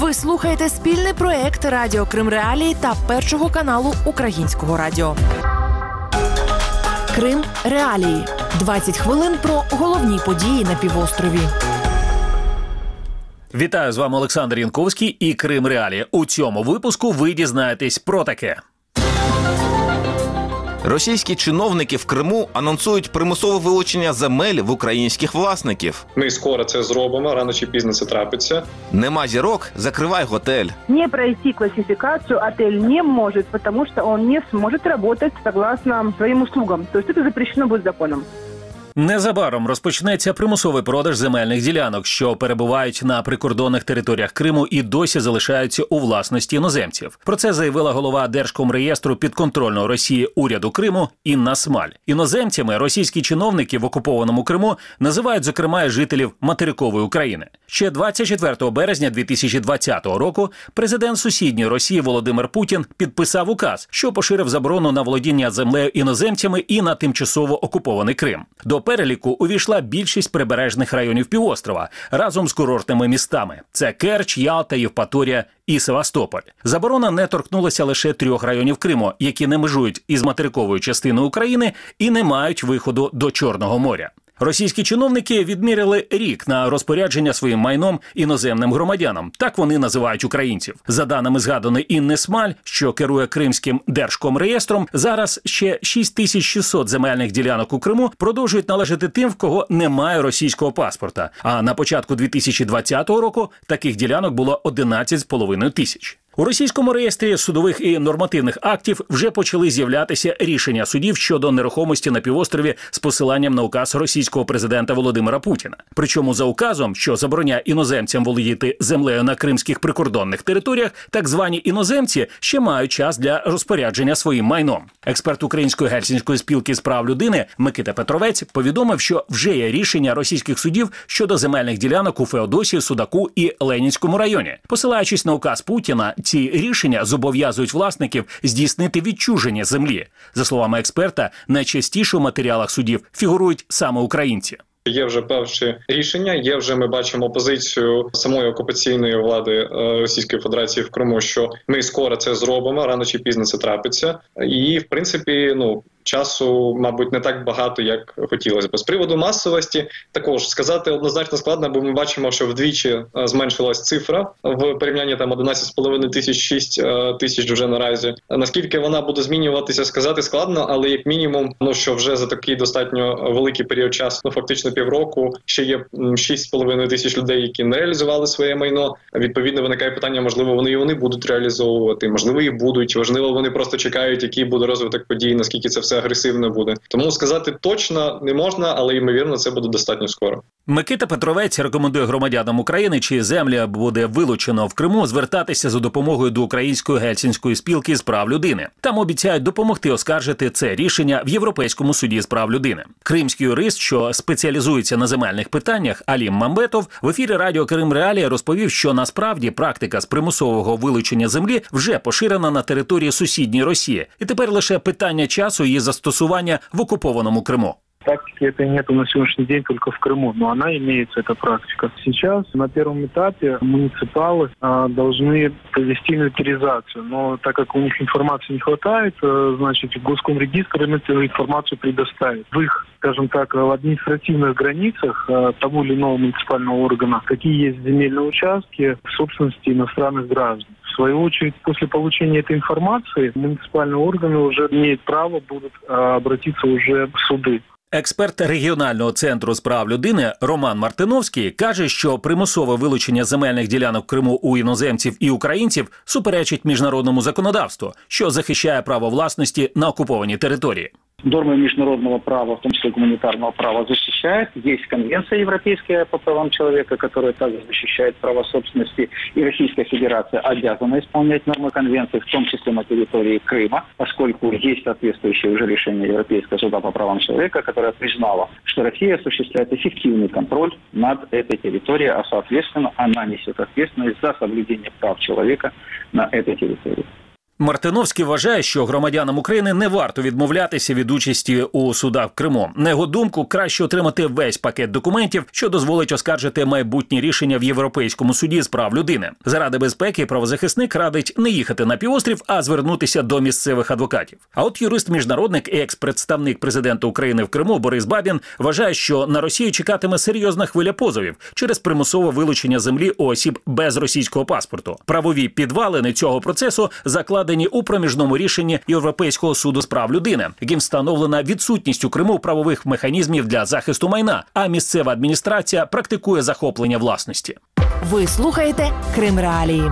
Ви слухаєте спільний проект Радіо Крим Реалії та першого каналу Українського радіо. Крим Реалії. 20 хвилин про головні події на півострові. Вітаю з вами Олександр Янковський і Крим Реалії. У цьому випуску ви дізнаєтесь про таке. Російські чиновники в Криму анонсують примусове вилучення земель в українських власників. Ми скоро це зробимо, рано чи пізно це трапиться. Нема зірок, закривай готель. Не пройти класифікацію отель не може, тому що он не зможе працювати согласно своїм услугам. То це запрещено буде законом. Незабаром розпочнеться примусовий продаж земельних ділянок, що перебувають на прикордонних територіях Криму і досі залишаються у власності іноземців. Про це заявила голова Держкомреєстру підконтрольного Росії уряду Криму Інна Смаль. Іноземцями російські чиновники в окупованому Криму називають зокрема жителів материкової України. Ще 24 березня 2020 року президент сусідньої Росії Володимир Путін підписав указ, що поширив заборону на володіння землею іноземцями і на тимчасово окупований Крим. До переліку увійшла більшість прибережних районів півострова разом з курортними містами: це Керч, Ялта, Євпаторія і Севастополь. Заборона не торкнулася лише трьох районів Криму, які не межують із материковою частиною України і не мають виходу до Чорного моря. Російські чиновники відміряли рік на розпорядження своїм майном іноземним громадянам. Так вони називають українців. За даними згаданої Інни Смаль, що керує Кримським держкомреєстром, зараз ще 6600 земельних ділянок у Криму продовжують належати тим, в кого немає російського паспорта. А на початку 2020 року таких ділянок було 11,5 тисяч. У російському реєстрі судових і нормативних актів вже почали з'являтися рішення судів щодо нерухомості на півострові з посиланням на указ російського президента Володимира Путіна. Причому за указом, що забороняє іноземцям володіти землею на кримських прикордонних територіях, так звані іноземці ще мають час для розпорядження своїм майном. Експерт Української гельсінської спілки з прав людини Микита Петровець повідомив, що вже є рішення російських судів щодо земельних ділянок у Феодосії, Судаку і Ленінському районі, посилаючись на указ Путіна ці рішення зобов'язують власників здійснити відчуження землі. За словами експерта, найчастіше у матеріалах судів фігурують саме українці. Є вже перші рішення. Є вже ми бачимо позицію самої окупаційної влади е, Російської Федерації в Криму, що ми скоро це зробимо, рано чи пізно це трапиться, і в принципі, ну часу, мабуть, не так багато, як хотілося б. З приводу масовості також сказати однозначно складно, бо ми бачимо, що вдвічі е, зменшилась цифра в порівнянні там 11,5 тисяч 6 е, тисяч вже наразі. Наскільки вона буде змінюватися, сказати складно, але як мінімум, ну що вже за такий достатньо великий період часу, ну фактично півроку, ще є 6,5 тисяч людей, які не реалізували своє майно. Відповідно, виникає питання, можливо, вони і вони будуть реалізовувати, можливо, і будуть. Можливо, вони просто чекають, який буде розвиток подій, наскільки це все агресивно буде. Тому сказати точно не можна, але ймовірно, це буде достатньо скоро. Микита Петровець рекомендує громадянам України, чи земля буде вилучено в Криму, звертатися за допомогою до української гельсінської спілки з прав людини. Там обіцяють допомогти оскаржити це рішення в Європейському суді з прав людини. Кримський юрист, що спеціалізується на земельних питаннях, Алім Мамбетов в ефірі Радіо Крим Реалія розповів, що насправді практика з примусового вилучення землі вже поширена на території сусідньої Росії, і тепер лише питання часу її застосування в окупованому Криму. Практики этой нету на сегодняшний день только в Крыму, но она имеется, эта практика. Сейчас на первом этапе муниципалы а, должны провести инвентаризацию, но так как у них информации не хватает, а, значит, Госкомрегистр им эту информацию предоставит. В их, скажем так, в административных границах а, того или иного муниципального органа, какие есть земельные участки в собственности иностранных граждан. В свою очередь, после получения этой информации, муниципальные органы уже имеют право будут а, обратиться уже в суды. Експерт регіонального центру з прав людини Роман Мартиновський каже, що примусове вилучення земельних ділянок в Криму у іноземців і українців суперечить міжнародному законодавству, що захищає право власності на окупованій території. Нормы международного права, в том числе гуманитарного права, защищает. Есть Конвенция Европейская по правам человека, которая также защищает права собственности. И Российская Федерация обязана исполнять нормы Конвенции, в том числе на территории Крыма, поскольку есть соответствующее уже решение Европейского суда по правам человека, которое признало, что Россия осуществляет эффективный контроль над этой территорией, а соответственно она несет ответственность за соблюдение прав человека на этой территории. Мартиновський вважає, що громадянам України не варто відмовлятися від участі у судах в Криму. На його думку, краще отримати весь пакет документів, що дозволить оскаржити майбутні рішення в Європейському суді з прав людини. Заради безпеки правозахисник радить не їхати на півострів, а звернутися до місцевих адвокатів. А от юрист-міжнародник і екс-представник президента України в Криму Борис Бабін вважає, що на Росію чекатиме серйозна хвиля позовів через примусове вилучення землі осіб без російського паспорту. Правові підвалини цього процесу закладені у проміжному рішенні Європейського суду з прав людини, яким встановлена відсутність у Криму правових механізмів для захисту майна, а місцева адміністрація практикує захоплення власності. Ви слухаєте Крим Реалії.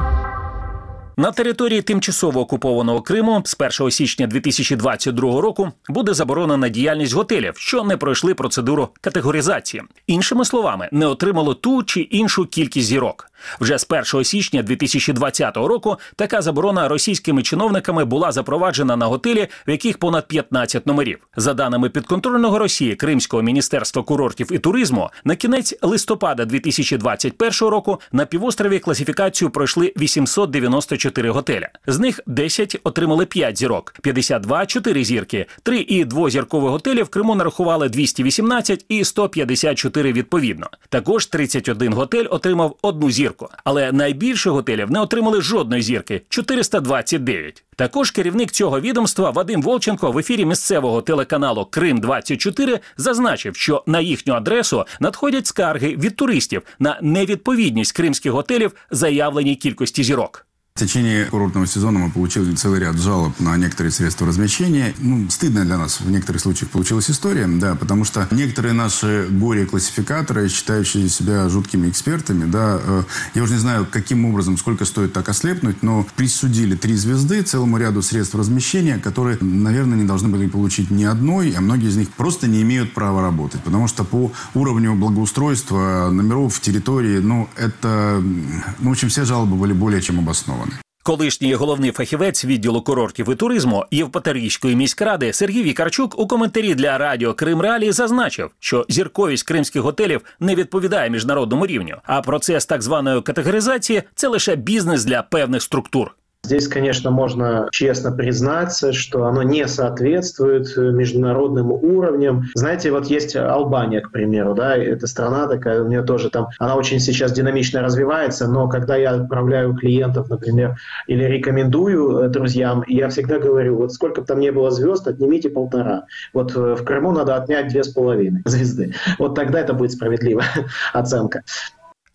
На території тимчасово окупованого Криму з 1 січня 2022 року буде заборонена діяльність готелів, що не пройшли процедуру категоризації. Іншими словами, не отримало ту чи іншу кількість зірок. Вже з 1 січня 2020 року така заборона російськими чиновниками була запроваджена на готелі, в яких понад 15 номерів. За даними підконтрольного Росії Кримського міністерства курортів і туризму, на кінець листопада 2021 року на півострові класифікацію пройшли 894 готеля. З них 10 отримали 5 зірок, 52 – 4 зірки, 3 і двозіркові готелі в Криму нарахували 218 і 154 відповідно. Також 31 готель отримав одну зірку зірку. Але найбільше готелів не отримали жодної зірки 429. Також керівник цього відомства Вадим Волченко в ефірі місцевого телеканалу Крим 24 зазначив, що на їхню адресу надходять скарги від туристів на невідповідність кримських готелів заявленій кількості зірок. В течение курортного сезона мы получили целый ряд жалоб на некоторые средства размещения. Ну, стыдно для нас в некоторых случаях получилась история, да, потому что некоторые наши горе-классификаторы, считающие себя жуткими экспертами, да, э, я уже не знаю, каким образом, сколько стоит так ослепнуть, но присудили три звезды целому ряду средств размещения, которые, наверное, не должны были получить ни одной, а многие из них просто не имеют права работать, потому что по уровню благоустройства номеров территории, ну, это, ну, в общем, все жалобы были более чем обоснованы. Колишній головний фахівець відділу курортів і туризму Євпаторійської міськради Сергій Вікарчук у коментарі для радіо Крим Ралі зазначив, що зірковість кримських готелів не відповідає міжнародному рівню. А процес так званої категоризації це лише бізнес для певних структур. Здесь, конечно, можно честно признаться, что оно не соответствует международным уровням. Знаете, вот есть Албания, к примеру, да, это страна такая, у нее тоже там, она очень сейчас динамично развивается, но когда я отправляю клиентов, например, или рекомендую друзьям, я всегда говорю, вот сколько бы там не было звезд, отнимите полтора. Вот в Крыму надо отнять две с половиной звезды. Вот тогда это будет справедливая оценка.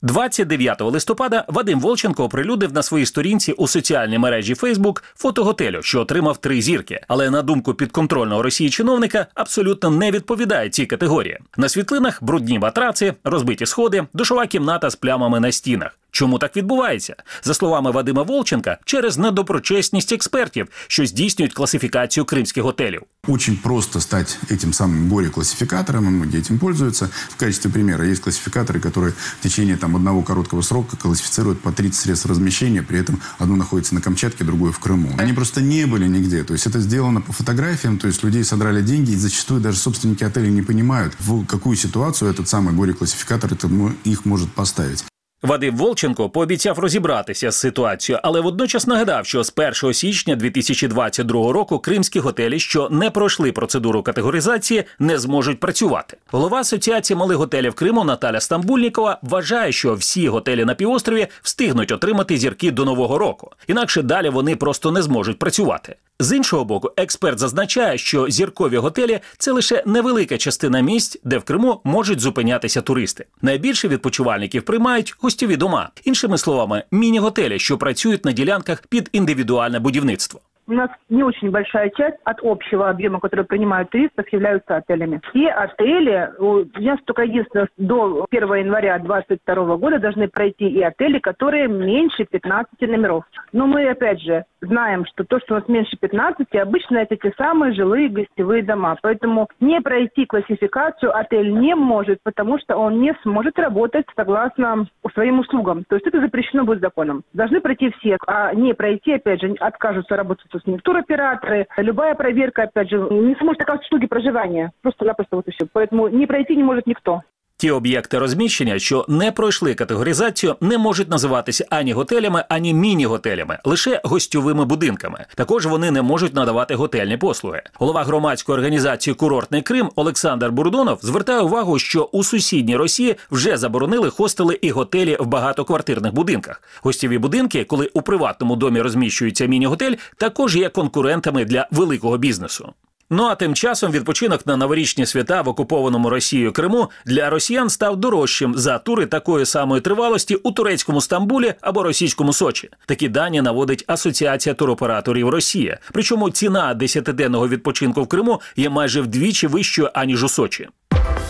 29 листопада Вадим Волченко оприлюдив на своїй сторінці у соціальній мережі Фейсбук фото готелю, що отримав три зірки. Але на думку підконтрольного Росії чиновника абсолютно не відповідає цій категорії. На світлинах брудні матраци, розбиті сходи, душова кімната з плямами на стінах. Чому так відбувається? За словами Вадима Волченка, через недоброчесність експертів, що здійснюють класифікацію кримських готелів. Очень просто стать этим самым горе-классификатором, и многие этим пользуются. В качестве примера есть классификаторы, которые в течение там, одного короткого срока классифицируют по 30 средств размещения, при этом одно находится на Камчатке, другое в Крыму. Они просто не были нигде. То есть это сделано по фотографиям, то есть людей содрали деньги, и зачастую даже собственники отелей не понимают, в какую ситуацию этот самый горе-классификатор это, их может поставить. Вадим Волченко пообіцяв розібратися з ситуацією, але водночас нагадав, що з 1 січня 2022 року кримські готелі, що не пройшли процедуру категоризації, не зможуть працювати. Голова асоціації малих готелів Криму Наталя Стамбульнікова вважає, що всі готелі на півострові встигнуть отримати зірки до нового року, інакше далі вони просто не зможуть працювати. З іншого боку, експерт зазначає, що зіркові готелі це лише невелика частина місць, де в Криму можуть зупинятися туристи. Найбільше відпочивальників приймають гостєві дома, іншими словами, міні-готелі, що працюють на ділянках під індивідуальне будівництво. У нас не очень большая часть от общего объема, который принимают туристов, являются отелями. Все отели, у нас только единственное, до 1 января 2022 года должны пройти и отели, которые меньше 15 номеров. Но мы, опять же, знаем, что то, что у нас меньше 15, обычно это те самые жилые гостевые дома. Поэтому не пройти классификацию отель не может, потому что он не сможет работать согласно своим услугам. То есть это запрещено будет законом. Должны пройти все, а не пройти, опять же, откажутся работать с ним туроператоры. Любая проверка, опять же, не сможет оказать услуги проживания. Просто-напросто вот и все. Поэтому не пройти не может никто. Ті об'єкти розміщення, що не пройшли категоризацію, не можуть називатися ані готелями, ані міні-готелями, лише гостьовими будинками. Також вони не можуть надавати готельні послуги. Голова громадської організації Курортний Крим Олександр Бурдонов звертає увагу, що у сусідній Росії вже заборонили хостели і готелі в багатоквартирних будинках. Гостєві будинки, коли у приватному домі розміщується міні-готель, також є конкурентами для великого бізнесу. Ну а тим часом відпочинок на новорічні свята в окупованому Росією Криму для росіян став дорожчим за тури такої самої тривалості у турецькому Стамбулі або російському Сочі. Такі дані наводить Асоціація туроператорів Росії. Причому ціна десятиденного відпочинку в Криму є майже вдвічі вищою аніж у Сочі.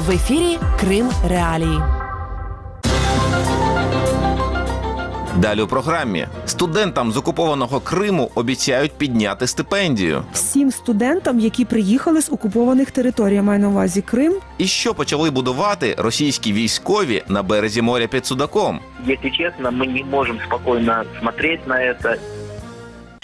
В ефірі Крим Реалії. Далі у програмі студентам з окупованого Криму обіцяють підняти стипендію. всім студентам, які приїхали з окупованих територій, я маю на увазі Крим. І що почали будувати російські військові на березі моря під Судаком? Якщо чесно, ми не можемо спокойно дивитися на это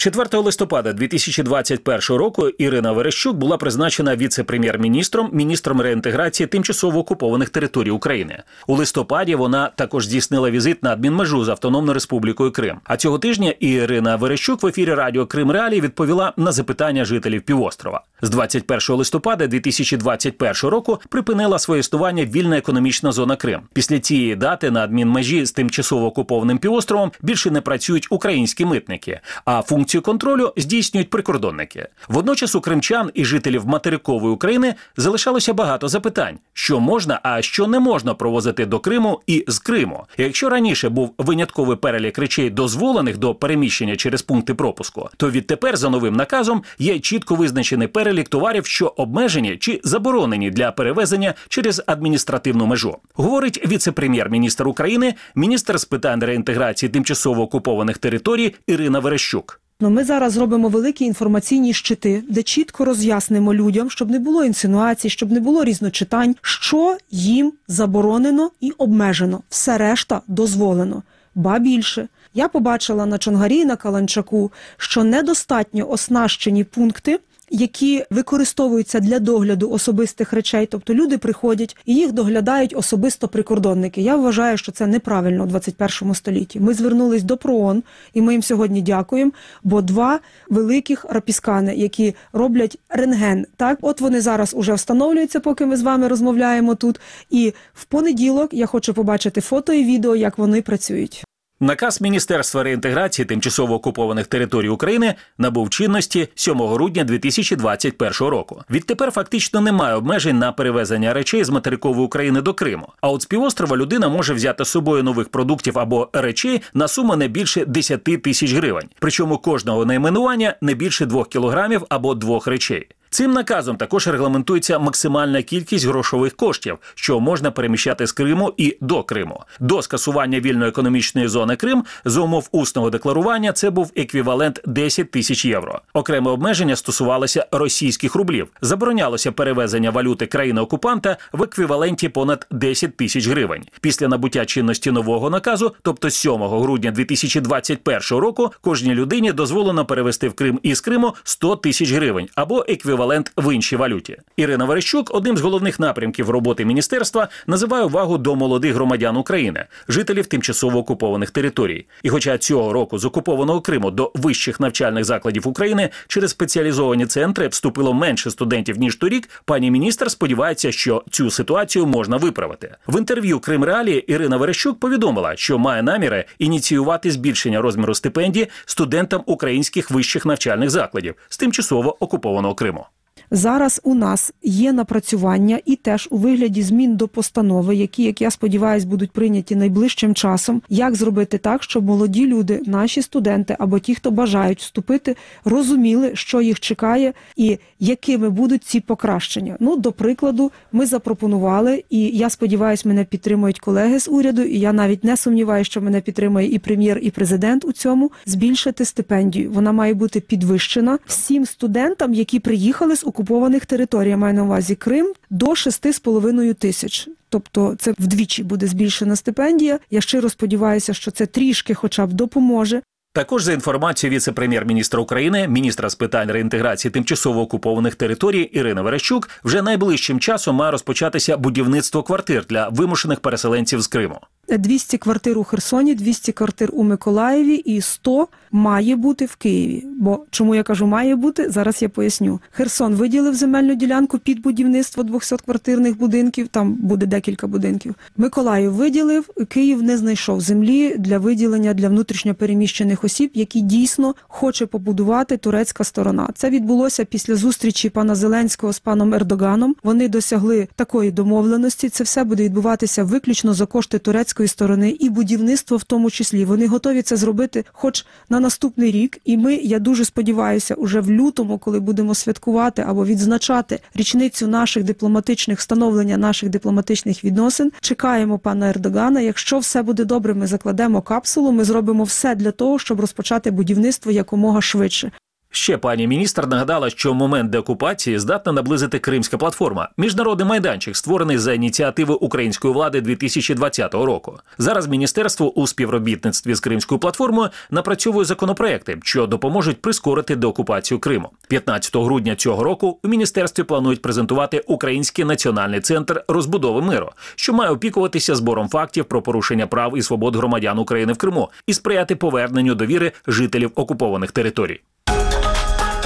4 листопада 2021 року Ірина Верещук була призначена віце-прем'єр-міністром, міністром реінтеграції тимчасово окупованих територій України. У листопаді вона також здійснила візит на адмінмежу з Автономною Республікою Крим. А цього тижня Ірина Верещук в ефірі радіо Крим Реалії відповіла на запитання жителів півострова. З 21 листопада 2021 року припинила своє існування вільна економічна зона Крим. Після цієї дати на адмінмежі з тимчасово окупованим півостровом більше не працюють українські митники, а функцію контролю здійснюють прикордонники. Водночас у кримчан і жителів материкової України залишалося багато запитань, що можна, а що не можна провозити до Криму і з Криму. Якщо раніше був винятковий перелік речей, дозволених до переміщення через пункти пропуску, то відтепер за новим наказом є чітко визначений перелік товарів, що обмежені чи заборонені для перевезення через адміністративну межу. Говорить віце-прем'єр-міністр України, міністр з питань реінтеграції тимчасово окупованих територій Ірина Верещук. Ну, ми зараз робимо великі інформаційні щити, де чітко роз'яснимо людям, щоб не було інсинуацій, щоб не було різночитань, що їм заборонено і обмежено. Все решта дозволено. Ба більше. Я побачила на Чонгарі на Каланчаку, що недостатньо оснащені пункти. Які використовуються для догляду особистих речей, тобто люди приходять і їх доглядають особисто прикордонники. Я вважаю, що це неправильно у 21 столітті. Ми звернулись до ПРООН, і ми їм сьогодні дякуємо. Бо два великих рапіскани, які роблять рентген, так от вони зараз уже встановлюються, поки ми з вами розмовляємо тут. І в понеділок я хочу побачити фото і відео, як вони працюють. Наказ Міністерства реінтеграції тимчасово окупованих територій України набув чинності 7 грудня 2021 року. Відтепер фактично немає обмежень на перевезення речей з материкової України до Криму. А от з півострова людина може взяти з собою нових продуктів або речей на суму не більше 10 тисяч гривень. Причому кожного найменування не більше 2 кілограмів або двох речей. Цим наказом також регламентується максимальна кількість грошових коштів, що можна переміщати з Криму і до Криму. До скасування вільної економічної зони Крим за умов усного декларування це був еквівалент 10 тисяч євро. Окреме обмеження стосувалося російських рублів. Заборонялося перевезення валюти країни-окупанта в еквіваленті понад 10 тисяч гривень. Після набуття чинності нового наказу, тобто 7 грудня 2021 року, кожній людині дозволено перевести в Крим із Криму 100 тисяч гривень або еквівалент в іншій валюті. Ірина Верещук одним з головних напрямків роботи міністерства називає увагу до молодих громадян України, жителів тимчасово окупованих територій. І хоча цього року з окупованого Криму до вищих навчальних закладів України через спеціалізовані центри вступило менше студентів ніж торік, пані міністр сподівається, що цю ситуацію можна виправити. В інтерв'ю Крим Реалії Ірина Верещук повідомила, що має наміри ініціювати збільшення розміру стипендії студентам українських вищих навчальних закладів з тимчасово окупованого Криму. Зараз у нас є напрацювання і теж у вигляді змін до постанови, які, як я сподіваюся, будуть прийняті найближчим часом. Як зробити так, щоб молоді люди, наші студенти або ті, хто бажають вступити, розуміли, що їх чекає, і якими будуть ці покращення. Ну, до прикладу, ми запропонували, і я сподіваюся, мене підтримують колеги з уряду. І я навіть не сумніваюся, що мене підтримує і прем'єр, і президент у цьому збільшити стипендію. Вона має бути підвищена всім студентам, які приїхали з окупованих територій, я маю на увазі Крим, до 6,5 тисяч. Тобто це вдвічі буде збільшена стипендія. Я щиро сподіваюся, що це трішки, хоча б допоможе. Також за інформацією віце-прем'єр-міністра України, міністра з питань реінтеграції тимчасово окупованих територій Ірина Верещук, вже найближчим часом має розпочатися будівництво квартир для вимушених переселенців з Криму. 200 квартир у Херсоні, 200 квартир у Миколаєві і 100 має бути в Києві. Бо чому я кажу має бути? Зараз я поясню. Херсон виділив земельну ділянку під будівництво 200 квартирних будинків. Там буде декілька будинків. Миколаїв виділив. Київ не знайшов землі для виділення для внутрішньопереміщених осіб, які дійсно хоче побудувати турецька сторона. Це відбулося після зустрічі пана Зеленського з паном Ердоганом. Вони досягли такої домовленості. Це все буде відбуватися виключно за кошти турецької сторони і будівництво в тому числі. Вони готові це зробити, хоч на наступний рік. І ми, я дуже сподіваюся, уже в лютому, коли будемо святкувати або відзначати річницю наших дипломатичних встановлення наших дипломатичних відносин. Чекаємо пана Ердогана. Якщо все буде добре, ми закладемо капсулу. Ми зробимо все для того, щоб розпочати будівництво якомога швидше. Ще пані міністр нагадала, що момент деокупації здатна наблизити Кримська платформа, міжнародний майданчик, створений за ініціативи української влади 2020 року. Зараз міністерство у співробітництві з Кримською платформою напрацьовує законопроекти, що допоможуть прискорити деокупацію Криму. 15 грудня цього року у міністерстві планують презентувати Український національний центр розбудови миру, що має опікуватися збором фактів про порушення прав і свобод громадян України в Криму і сприяти поверненню довіри жителів окупованих територій.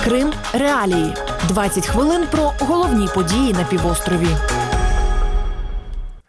Крим реалії 20 хвилин про головні події на півострові.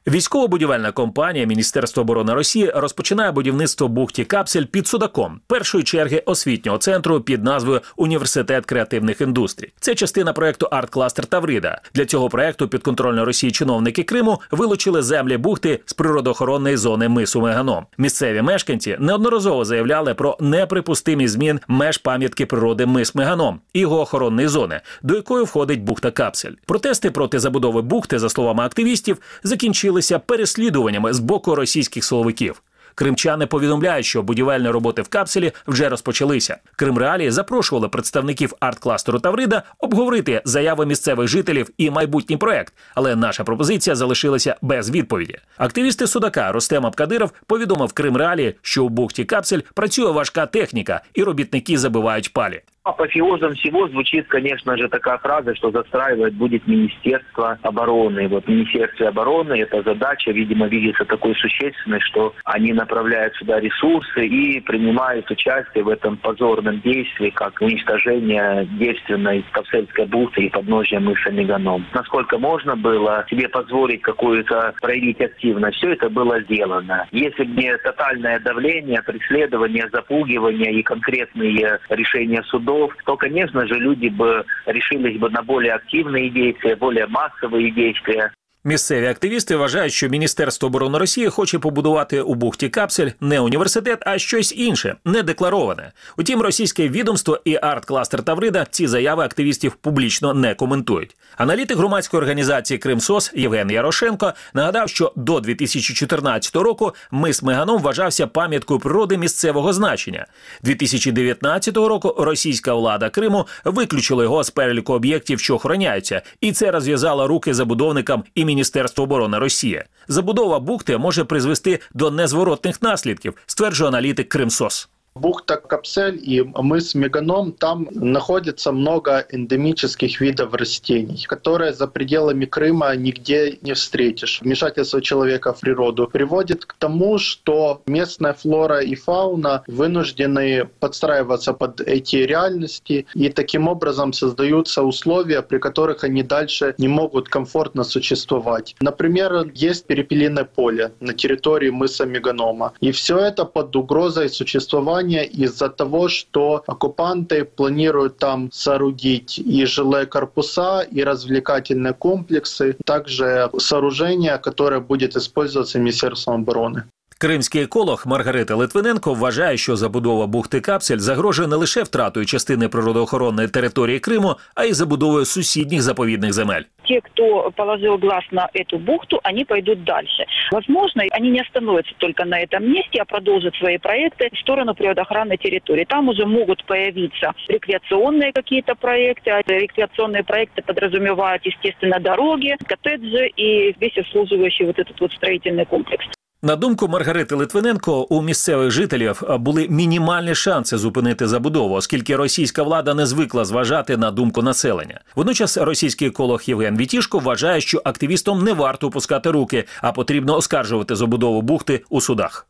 Військово-будівельна компанія Міністерства оборони Росії розпочинає будівництво бухті Капсель під Судаком, першої черги освітнього центру під назвою Університет креативних індустрій. Це частина проекту Арт-кластер Таврида. Для цього проекту підконтрольно Росії чиновники Криму вилучили землі бухти з природоохоронної зони мису Меганом. Місцеві мешканці неодноразово заявляли про неприпустимі змін меж пам'ятки природи мис Меганом і його охоронної зони, до якої входить бухта Капсель. Протести проти забудови бухти, за словами активістів, закінчили закінчилися переслідуваннями з боку російських силовиків. Кримчани повідомляють, що будівельні роботи в капселі вже розпочалися. Кримреалії запрошували представників арт-кластеру Таврида обговорити заяви місцевих жителів і майбутній проект, але наша пропозиція залишилася без відповіді. Активісти Судака Ростем Абкадиров повідомив Кримреалії, що у бухті капсель працює важка техніка, і робітники забивають палі. Апофеозом всего звучит, конечно же, такая фраза, что застраивать будет Министерство обороны. Вот Министерство обороны, эта задача, видимо, видится такой существенной, что они направляют сюда ресурсы и принимают участие в этом позорном действии, как уничтожение девственной Капсельской бухты и подножия мыса Меганом. Насколько можно было себе позволить какую-то проявить активность, все это было сделано. Если бы не тотальное давление, преследование, запугивание и конкретные решения судов, городов, то, конечно же, люди бы решились бы на более активные действия, более массовые действия. Місцеві активісти вважають, що Міністерство оборони Росії хоче побудувати у бухті Капсель не університет, а щось інше, не деклароване. Утім, російське відомство і арт-кластер Таврида ці заяви активістів публічно не коментують. Аналітик громадської організації Кримсос Євген Ярошенко нагадав, що до 2014 року мис Меганом вважався пам'яткою природи місцевого значення. 2019 року російська влада Криму виключила його з переліку об'єктів, що охороняються, і це розв'язало руки забудовникам і Міністерство оборони Росії. Забудова бухти може призвести до незворотних наслідків, стверджує аналітик Кримсос. Бухта Капсель и мыс Меганом, там находится много эндемических видов растений, которые за пределами Крыма нигде не встретишь. Вмешательство человека в природу приводит к тому, что местная флора и фауна вынуждены подстраиваться под эти реальности, и таким образом создаются условия, при которых они дальше не могут комфортно существовать. Например, есть перепелиное поле на территории мыса Меганома, и все это под угрозой существования из-за того, что оккупанты планируют там соорудить и жилые корпуса, и развлекательные комплексы, также сооружение, которое будет использоваться Министерством обороны. Кримський еколог Маргарита Литвиненко вважає, що забудова бухти Капсель загрожує не лише втратою частини природоохоронної території Криму, а й забудовою сусідніх заповідних земель. Те, кто положил глаз на эту бухту, они пойдут дальше. Возможно, они не остановятся только на этом месте, а продолжат свои проекты в сторону природоохранной территории. Там уже могут появиться рекреационные какие-то проекты. А рекреационные проекты подразумевают, естественно, дороги, коттеджи и весь обслуживающий вот этот вот строительный комплекс. На думку Маргарити Литвиненко, у місцевих жителів були мінімальні шанси зупинити забудову, оскільки російська влада не звикла зважати на думку населення. Водночас російський еколог Євген Вітішко вважає, що активістам не варто опускати руки, а потрібно оскаржувати забудову бухти у судах.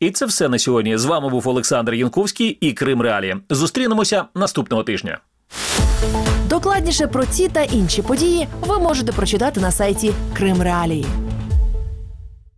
І це все на сьогодні. З вами був Олександр Янковський і Крим Реалі. Зустрінемося наступного тижня. Докладніше про ці та інші події ви можете прочитати на сайті Крим Реалії.